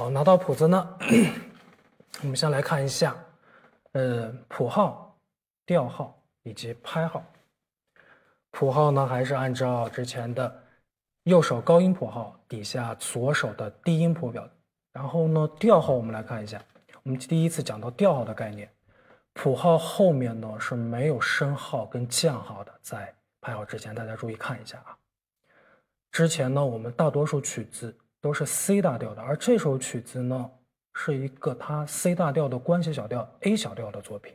好，拿到谱子呢，我们先来看一下，呃，谱号、调号以及拍号。谱号呢，还是按照之前的右手高音谱号底下左手的低音谱表。然后呢，调号我们来看一下，我们第一次讲到调号的概念，谱号后面呢是没有升号跟降号的，在拍号之前，大家注意看一下啊。之前呢，我们大多数曲子。都是 C 大调的，而这首曲子呢，是一个它 C 大调的关系小调 A 小调的作品，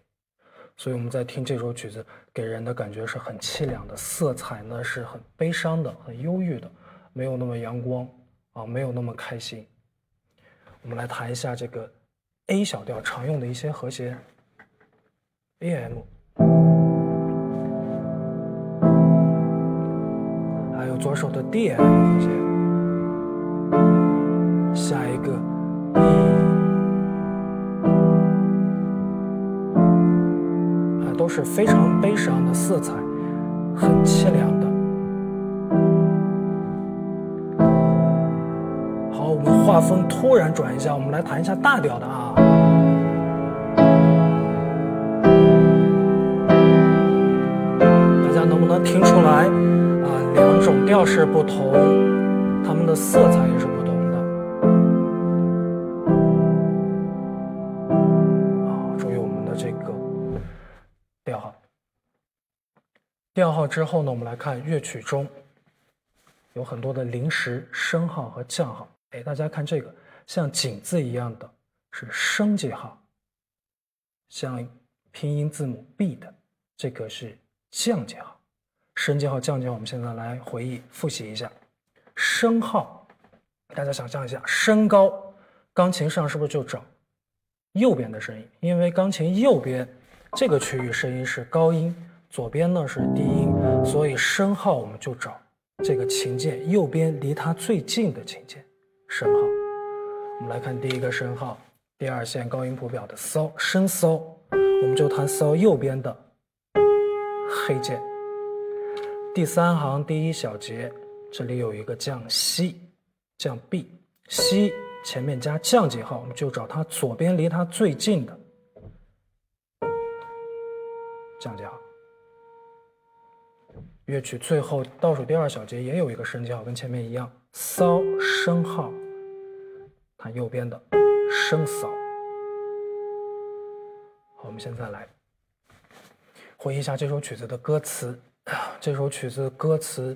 所以我们在听这首曲子，给人的感觉是很凄凉的，色彩呢是很悲伤的、很忧郁的，没有那么阳光啊，没有那么开心。我们来弹一下这个 A 小调常用的一些和弦，A M，还有左手的 D M 和弦。下一个，一啊，都是非常悲伤的色彩，很凄凉的。好，我们画风突然转一下，我们来弹一下大调的啊。大家能不能听出来啊？两种调式不同，它们的色彩也是。调号之后呢，我们来看乐曲中有很多的临时升号和降号。哎，大家看这个，像井字一样的是升记号，像拼音字母 B 的这个是降记号。升记号、降记号，我们现在来回忆复习一下。升号，大家想象一下，升高，钢琴上是不是就找右边的声音？因为钢琴右边这个区域声音是高音。左边呢是低音，所以升号我们就找这个琴键右边离它最近的琴键升号。我们来看第一个升号，第二线高音谱表的骚升骚，我们就弹骚右边的黑键。第三行第一小节，这里有一个降西降 B，西前面加降记号，我们就找它左边离它最近的降记号。乐曲最后倒数第二小节也有一个升降号，跟前面一样，骚升号，看右边的升骚。好，我们现在来回忆一下这首曲子的歌词。这首曲子歌词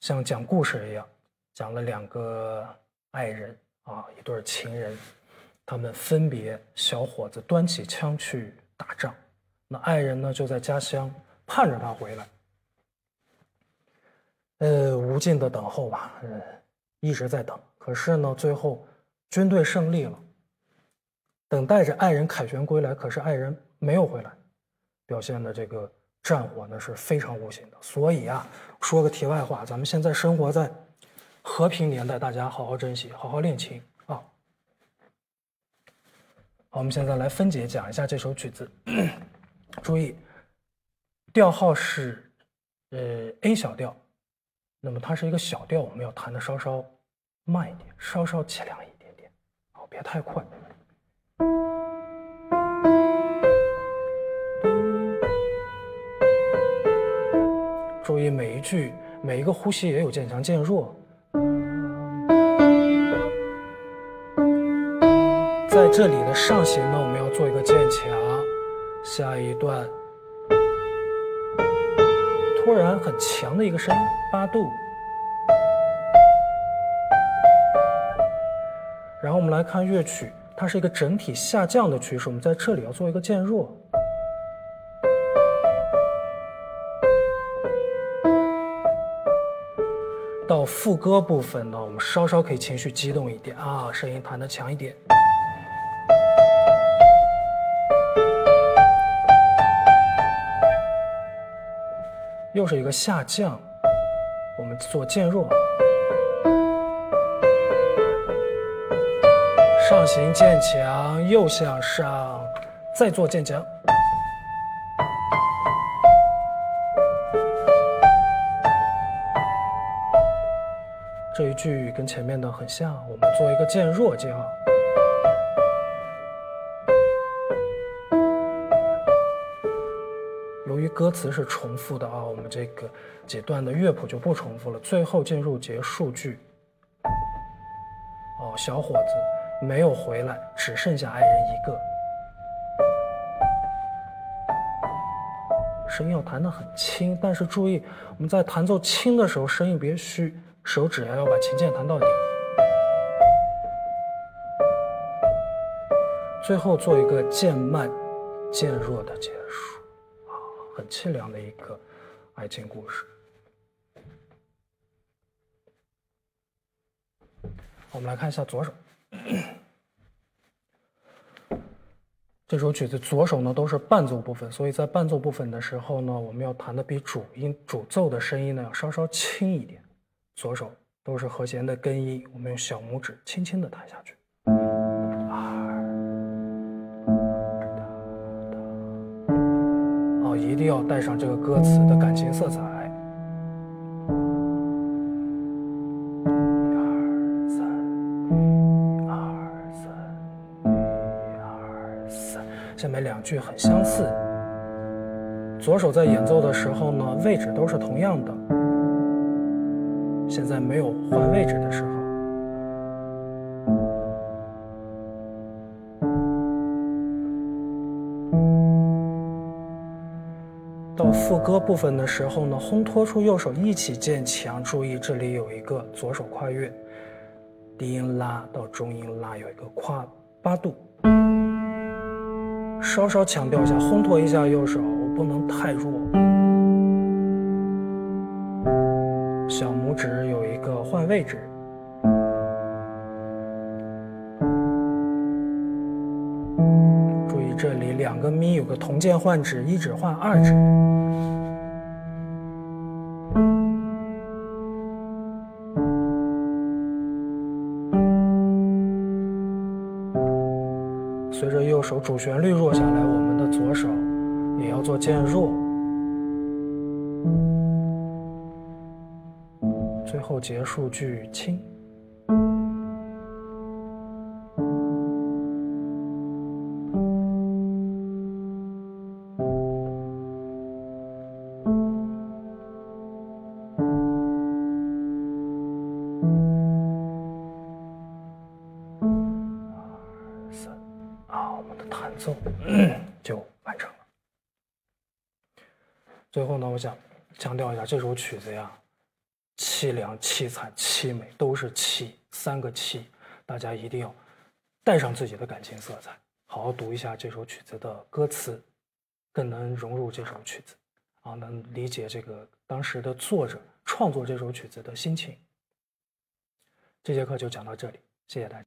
像讲故事一样，讲了两个爱人啊，一对情人，他们分别，小伙子端起枪去打仗，那爱人呢就在家乡盼着他回来。呃，无尽的等候吧，呃，一直在等。可是呢，最后军队胜利了，等待着爱人凯旋归来。可是爱人没有回来，表现的这个战火呢是非常无情的。所以啊，说个题外话，咱们现在生活在和平年代，大家好好珍惜，好好练琴啊。好，我们现在来分解讲一下这首曲子。注意，调号是呃 A 小调。那么它是一个小调，我们要弹的稍稍慢一点，稍稍凄凉一点点。好别太快。注意每一句、每一个呼吸也有渐强渐弱。在这里的上行呢，我们要做一个渐强。下一段突然很强的一个声音，八度。然后我们来看乐曲，它是一个整体下降的趋势，我们在这里要做一个渐弱。到副歌部分呢，我们稍稍可以情绪激动一点啊，声音弹得强一点。又是一个下降，我们做渐弱。上行渐强，又向上，再做渐强。这一句跟前面的很像，我们做一个渐弱记号。歌词是重复的啊，我们这个几段的乐谱就不重复了。最后进入结束句。哦，小伙子没有回来，只剩下爱人一个。声音要弹得很轻，但是注意我们在弹奏轻的时候，声音别虚。手指呀，要把琴键弹到底，最后做一个渐慢、渐弱的结束，很凄凉的一个爱情故事。我们来看一下左手，这首曲子左手呢都是伴奏部分，所以在伴奏部分的时候呢，我们要弹的比主音、主奏的声音呢要稍稍轻一点。左手都是和弦的根音，我们用小拇指轻轻的弹下去。啊，一定要带上这个歌词的感情色彩。一二三，一二三，一二三。下面两句很相似，左手在演奏的时候呢，位置都是同样的。现在没有换位置的时候，副歌部分的时候呢，烘托出右手一起渐强。注意这里有一个左手跨越，低音拉到中音拉有一个跨八度，稍稍强调一下，烘托一下右手，我不能太弱。小拇指有一个换位置，两个咪有个同键换指，一指换二指。随着右手主旋律弱下来，我们的左手也要做渐弱。最后结束句轻，奏就完成了。最后呢，我想强调一下这首曲子呀。凄凉、凄惨、凄美，都是凄，三个凄，大家一定要带上自己的感情色彩，好好读一下这首曲子的歌词，更能融入这首曲子，啊，能理解这个当时的作者创作这首曲子的心情。这节课就讲到这里，谢谢大家。